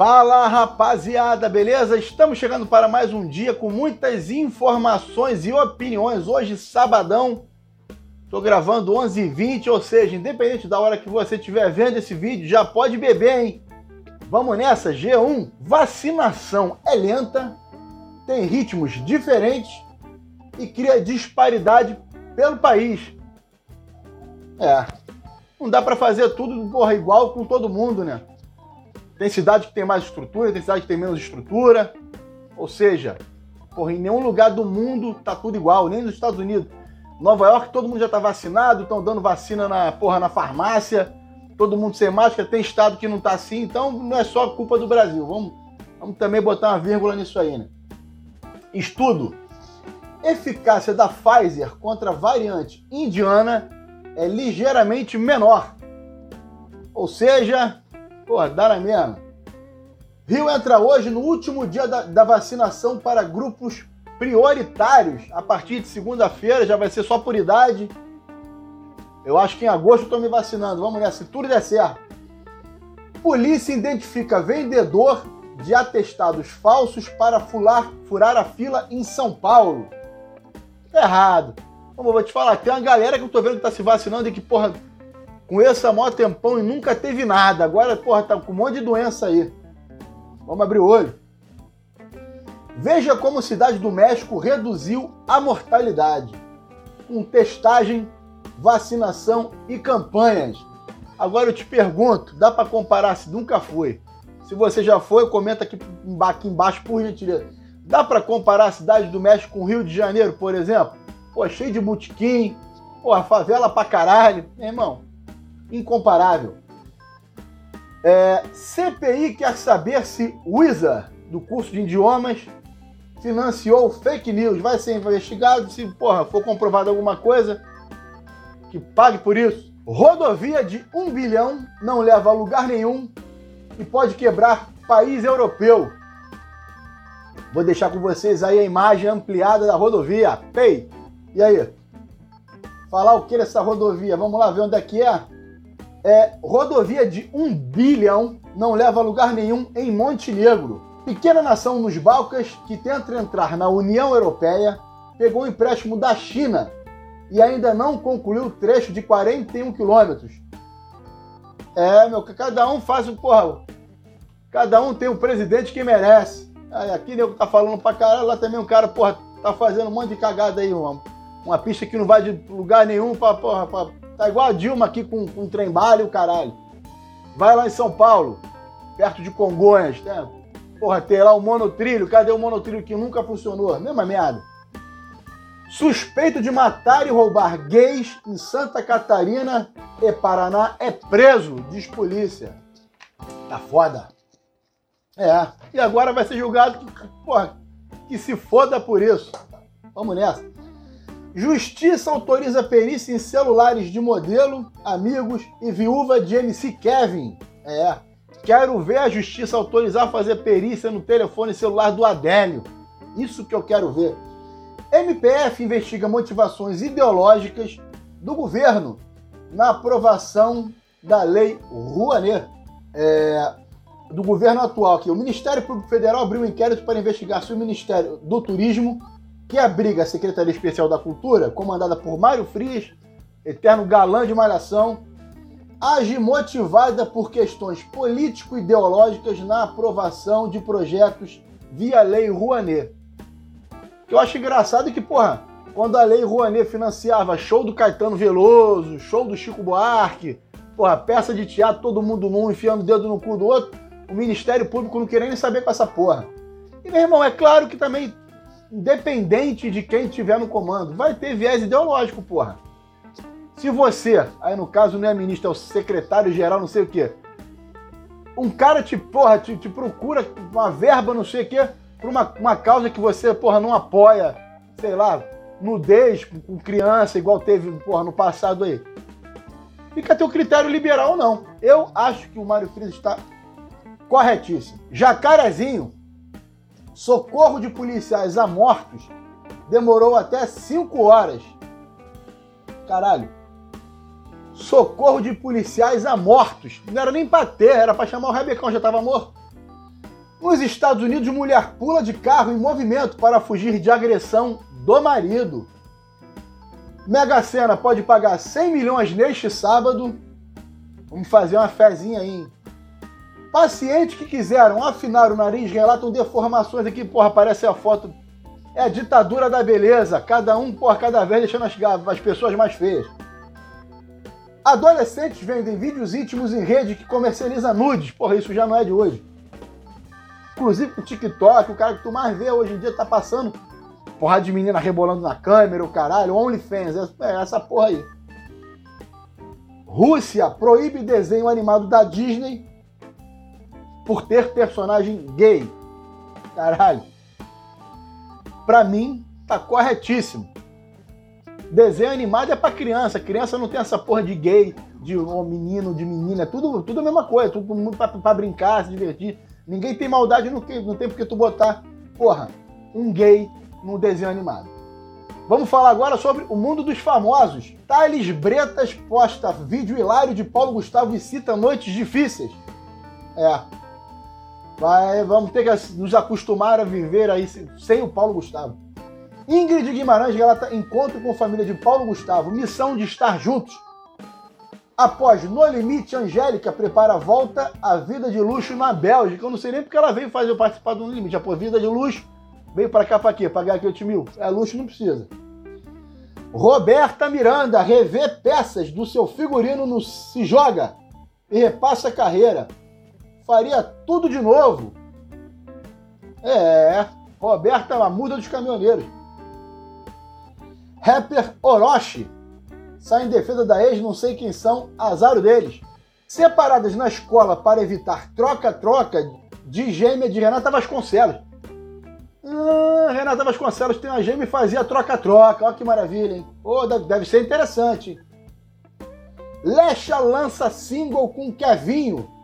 Fala rapaziada, beleza? Estamos chegando para mais um dia com muitas informações e opiniões. Hoje, sabadão, estou gravando 11h20, ou seja, independente da hora que você estiver vendo esse vídeo, já pode beber, hein? Vamos nessa, G1. Vacinação é lenta, tem ritmos diferentes e cria disparidade pelo país. É, não dá para fazer tudo porra, igual com todo mundo, né? Tem cidade que tem mais estrutura, tem cidade que tem menos estrutura. Ou seja, porra, em nenhum lugar do mundo tá tudo igual, nem nos Estados Unidos. Nova York, todo mundo já tá vacinado, estão dando vacina na porra na farmácia, todo mundo sem máscara, tem estado que não tá assim, então não é só culpa do Brasil. Vamos, vamos também botar uma vírgula nisso aí, né? Estudo. Eficácia da Pfizer contra a variante indiana é ligeiramente menor. Ou seja, Pô, dá na mesma. Rio entra hoje no último dia da, da vacinação para grupos prioritários. A partir de segunda-feira já vai ser só por idade. Eu acho que em agosto eu estou me vacinando. Vamos nessa, se tudo der certo. Polícia identifica vendedor de atestados falsos para fular, furar a fila em São Paulo. Errado. Como eu vou te falar, tem uma galera que eu tô vendo que tá se vacinando e que, porra, esse há maior tempão e nunca teve nada. Agora, porra, tá com um monte de doença aí. Vamos abrir o olho. Veja como cidade do México reduziu a mortalidade com testagem, vacinação e campanhas. Agora eu te pergunto, dá para comparar se nunca foi? Se você já foi, comenta aqui, aqui embaixo por gentileza. Dá para comparar a cidade do México com o Rio de Janeiro, por exemplo? Pô, cheio de botequim, pô, favela pra caralho. Meu irmão, incomparável. É, CPI quer saber se Wizard, do curso de idiomas, financiou fake news. Vai ser investigado se, porra, for comprovado alguma coisa que pague por isso. Rodovia de um bilhão não leva a lugar nenhum e pode quebrar país europeu. Vou deixar com vocês aí a imagem ampliada da rodovia. Pei, e aí? Falar o que dessa rodovia? Vamos lá ver onde é que é? É, rodovia de um bilhão não leva a lugar nenhum em Montenegro. Pequena nação nos Balcãs que tenta entrar na União Europeia pegou um empréstimo da China e ainda não concluiu o trecho de 41 quilômetros. É, meu, cada um faz o porra. Cada um tem um presidente que merece. Aí, aqui nego tá falando pra caralho, lá também um cara, porra, tá fazendo um monte de cagada aí, uma, uma pista que não vai de lugar nenhum pra, porra, pra Tá igual a Dilma aqui com, com e o caralho. Vai lá em São Paulo, perto de Congonhas, né? Porra, tem lá o monotrilho. Cadê o monotrilho que nunca funcionou? Mesma merda. Suspeito de matar e roubar gays em Santa Catarina e Paraná é preso, diz polícia. Tá foda. É. E agora vai ser julgado que, porra, que se foda por isso. Vamos nessa. Justiça autoriza perícia em celulares de modelo, amigos e viúva de MC Kevin. É. Quero ver a justiça autorizar fazer perícia no telefone celular do Adélio. Isso que eu quero ver. MPF investiga motivações ideológicas do governo na aprovação da lei Rouanet. É, do governo atual aqui. O Ministério Público Federal abriu um inquérito para investigar se o Ministério do Turismo que abriga a Secretaria Especial da Cultura, comandada por Mário Frias, eterno galã de malhação, age motivada por questões político-ideológicas na aprovação de projetos via Lei Rouanet. Eu acho engraçado que, porra, quando a Lei Rouanet financiava show do Caetano Veloso, show do Chico Buarque, porra, peça de teatro, todo mundo num, enfiando o dedo no cu do outro, o Ministério Público não queria nem saber com essa porra. E, meu irmão, é claro que também independente de quem estiver no comando, vai ter viés ideológico, porra. Se você, aí no caso não é ministro, é o secretário-geral, não sei o quê, um cara te, porra, te, te procura uma verba, não sei o quê, por uma, uma causa que você, porra, não apoia, sei lá, nudez com criança, igual teve, porra, no passado aí. Fica teu critério liberal ou não. Eu acho que o Mário Frias está corretíssimo. Jacarezinho socorro de policiais a mortos demorou até 5 horas. Caralho. Socorro de policiais a mortos. Não era nem pra ter, era pra chamar o Rebecão, já tava morto. Nos Estados Unidos, mulher pula de carro em movimento para fugir de agressão do marido. Mega Sena pode pagar 100 milhões neste sábado. Vamos fazer uma fezinha aí. Pacientes que quiseram afinar o nariz relatam deformações aqui, porra, aparece a foto. É a ditadura da beleza, cada um por cada vez deixando as, as pessoas mais feias. Adolescentes vendem vídeos íntimos em rede que comercializa nudes. Porra, isso já não é de hoje. Inclusive o TikTok, o cara que tu mais vê hoje em dia tá passando porra de menina rebolando na câmera, o caralho, OnlyFans, é essa porra aí. Rússia proíbe desenho animado da Disney por ter personagem gay. Caralho. Pra mim, tá corretíssimo. Desenho animado é pra criança. Criança não tem essa porra de gay, de um menino, de menina. É tudo, tudo a mesma coisa. Tudo pra, pra brincar, se divertir. Ninguém tem maldade, não tem, não tem porque tu botar, porra, um gay no desenho animado. Vamos falar agora sobre o mundo dos famosos. Thales Bretas posta vídeo hilário de Paulo Gustavo e cita noites difíceis. É. Vai, vamos ter que nos acostumar a viver aí sem o Paulo Gustavo. Ingrid Guimarães relata encontro com a família de Paulo Gustavo, missão de estar juntos. Após No Limite, Angélica prepara a volta à vida de luxo na Bélgica. Eu não sei nem porque ela veio fazer participar do No Limite. Após vida de luxo, Veio para cá para quê? Pagar aqui 8 mil? É luxo, não precisa. Roberta Miranda revê peças do seu figurino no Se Joga e repassa a carreira. Faria tudo de novo. É, Roberta é muda dos caminhoneiros. Rapper Orochi sai em defesa da ex, não sei quem são, azar deles. Separadas na escola para evitar troca-troca de gêmea de Renata Vasconcelos. Ah, Renata Vasconcelos tem uma gêmea e fazia troca-troca. Olha que maravilha, hein? Oh, deve ser interessante. Lecha lança single com Kevinho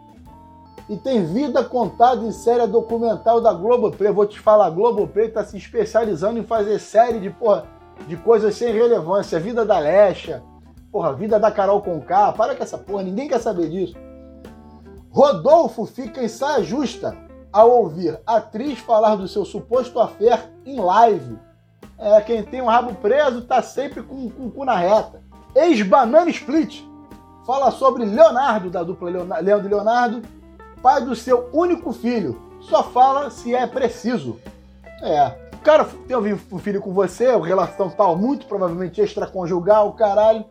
e tem vida contada em série documental da Globoplay. Vou te falar, a Globoplay está se especializando em fazer série de, porra, de coisas sem relevância. Vida da Lecha, porra, vida da Carol Conká. Para com essa porra, ninguém quer saber disso. Rodolfo fica em saia justa ao ouvir atriz falar do seu suposto affair em live. É, quem tem um rabo preso tá sempre com, com o cu na reta. Ex-Banana Split fala sobre Leonardo, da dupla Leandro e Leonardo, pai do seu único filho. Só fala se é preciso. É. O cara tem um filho com você, relação tal, muito provavelmente extraconjugal, caralho.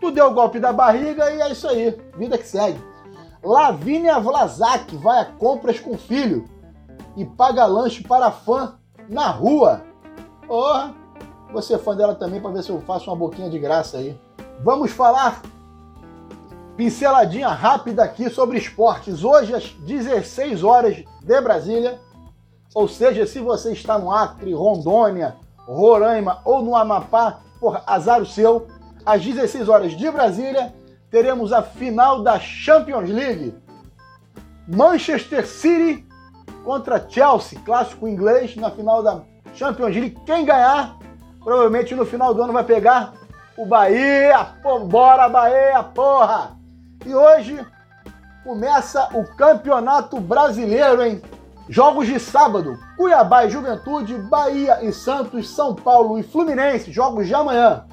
Tu deu o golpe da barriga e é isso aí. Vida que segue. Lavínia Vlasak vai a compras com filho e paga lanche para fã na rua. Porra, oh, você é fã dela também para ver se eu faço uma boquinha de graça aí. Vamos falar pinceladinha rápida aqui sobre esportes. Hoje às 16 horas de Brasília, ou seja, se você está no Acre, Rondônia, Roraima ou no Amapá, por azar o seu, às 16 horas de Brasília, teremos a final da Champions League. Manchester City contra Chelsea, clássico inglês na final da Champions League. Quem ganhar, provavelmente no final do ano vai pegar o Bahia. Pô, bora Bahia, porra! E hoje começa o Campeonato Brasileiro, hein? Jogos de sábado: Cuiabá e Juventude, Bahia e Santos, São Paulo e Fluminense. Jogos de amanhã: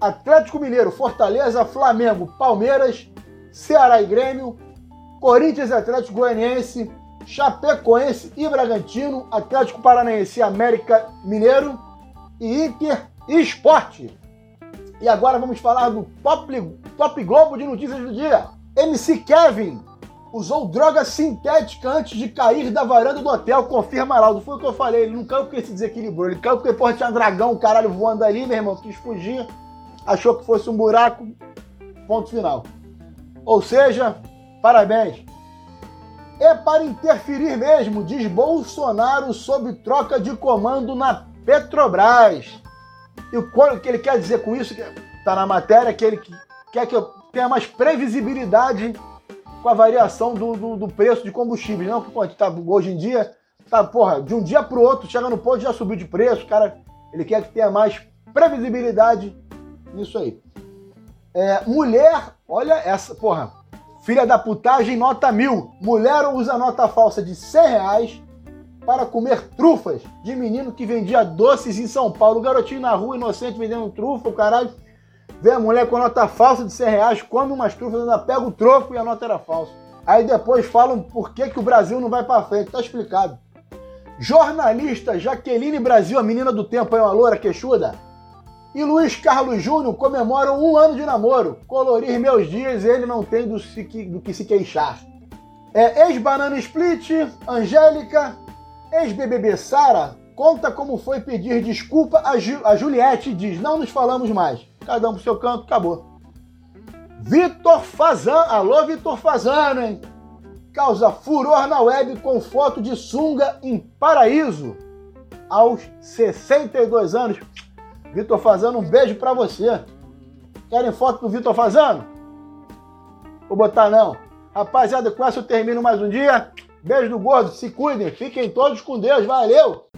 Atlético Mineiro, Fortaleza, Flamengo, Palmeiras, Ceará e Grêmio, Corinthians e Atlético Goianiense, Chapecoense e Bragantino, Atlético Paranaense e América Mineiro e Inter e Esporte. E agora vamos falar do Top, Top Globo de notícias do dia. MC Kevin usou droga sintética antes de cair da varanda do hotel, confirma Laudo. Foi o que eu falei, ele não caiu porque se desequilibrou, ele caiu porque porra, tinha um dragão, caralho voando ali, meu irmão, quis fugir achou que fosse um buraco, ponto final. Ou seja, parabéns. É para interferir mesmo, diz Bolsonaro sobre troca de comando na Petrobras. E o que ele quer dizer com isso, está na matéria, que ele quer que eu tenha mais previsibilidade com a variação do, do, do preço de combustíveis. Não que pode tá, hoje em dia, tá, porra, de um dia para o outro, chega no ponto já subiu de preço, cara. Ele quer que tenha mais previsibilidade nisso aí. É, mulher, olha essa, porra, Filha da putagem, nota mil. Mulher usa nota falsa de 100 reais para comer trufas de menino que vendia doces em São Paulo. O garotinho na rua, inocente, vendendo trufa, o caralho. Vê a mulher com nota falsa de 100 reais, come umas trufas, ainda pega o troco e a nota era falsa. Aí depois falam por que, que o Brasil não vai para frente. Tá explicado. Jornalista Jaqueline Brasil, a menina do tempo, é uma loura queixuda. E Luiz Carlos Júnior comemoram um ano de namoro. Colorir meus dias, ele não tem do, se, do que se queixar. É, Ex-Banana Split, Angélica, ex-BBB Sara, conta como foi pedir desculpa a, Ju, a Juliette e diz: Não nos falamos mais. Cada um pro seu canto, acabou. Vitor Fazan, alô Vitor Fazano, hein? Causa furor na web com foto de sunga em paraíso. Aos 62 anos. Vitor Fazano, um beijo para você. Querem foto do Vitor Fazano? Vou botar não. Rapaziada, com essa eu termino mais um dia. Beijo do gordo, se cuidem, fiquem todos com Deus, valeu!